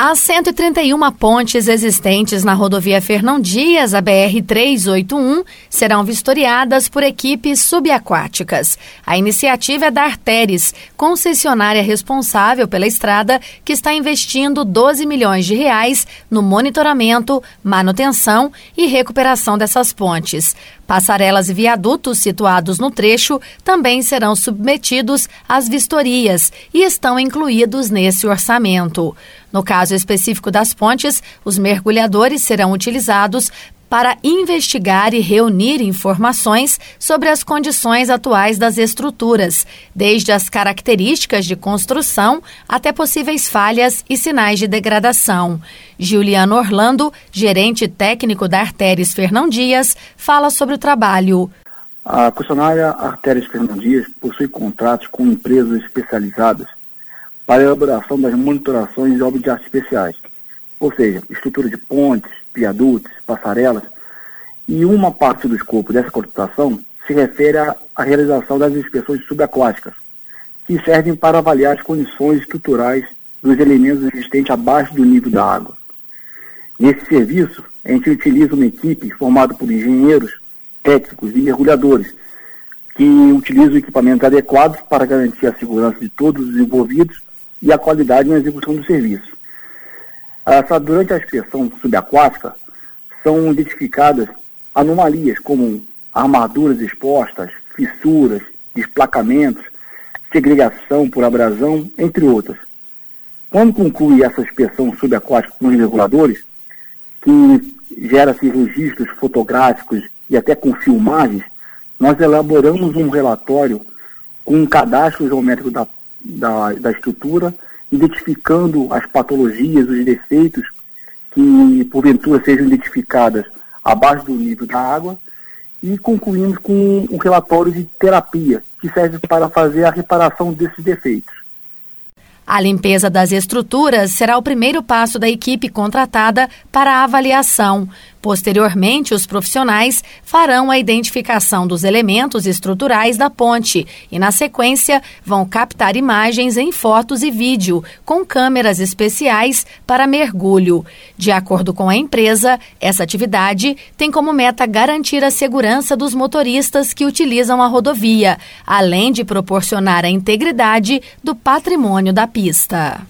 As 131 pontes existentes na rodovia Fernão Dias, a BR-381, serão vistoriadas por equipes subaquáticas. A iniciativa é da Arteres, concessionária responsável pela estrada, que está investindo 12 milhões de reais no monitoramento, manutenção e recuperação dessas pontes. Passarelas e viadutos situados no trecho também serão submetidos às vistorias e estão incluídos nesse orçamento. No caso específico das pontes, os mergulhadores serão utilizados para investigar e reunir informações sobre as condições atuais das estruturas, desde as características de construção até possíveis falhas e sinais de degradação. Juliano Orlando, gerente técnico da Artéres Fernão Dias, fala sobre o trabalho. A concessionária Artéres Fernão Dias possui contratos com empresas especializadas para a elaboração das monitorações de obras de arte especiais, ou seja, estrutura de pontes, viadutos, passarelas, e uma parte do escopo dessa contratação se refere à, à realização das inspeções subaquáticas, que servem para avaliar as condições estruturais dos elementos existentes abaixo do nível da água. Nesse serviço, a gente utiliza uma equipe formada por engenheiros, técnicos e mergulhadores, que utilizam equipamentos adequados para garantir a segurança de todos os envolvidos e a qualidade na execução do serviço. Essa, durante a inspeção subaquática, são identificadas anomalias como armaduras expostas, fissuras, desplacamentos, segregação por abrasão, entre outras. Quando conclui essa inspeção subaquática com os reguladores, que gera-se registros fotográficos e até com filmagens, nós elaboramos um relatório com um cadastro geométrico da da, da estrutura, identificando as patologias, os defeitos que porventura sejam identificadas abaixo do nível da água e concluímos com um relatório de terapia que serve para fazer a reparação desses defeitos. A limpeza das estruturas será o primeiro passo da equipe contratada para a avaliação. Posteriormente, os profissionais farão a identificação dos elementos estruturais da ponte e, na sequência, vão captar imagens em fotos e vídeo com câmeras especiais para mergulho. De acordo com a empresa, essa atividade tem como meta garantir a segurança dos motoristas que utilizam a rodovia, além de proporcionar a integridade do patrimônio da pista.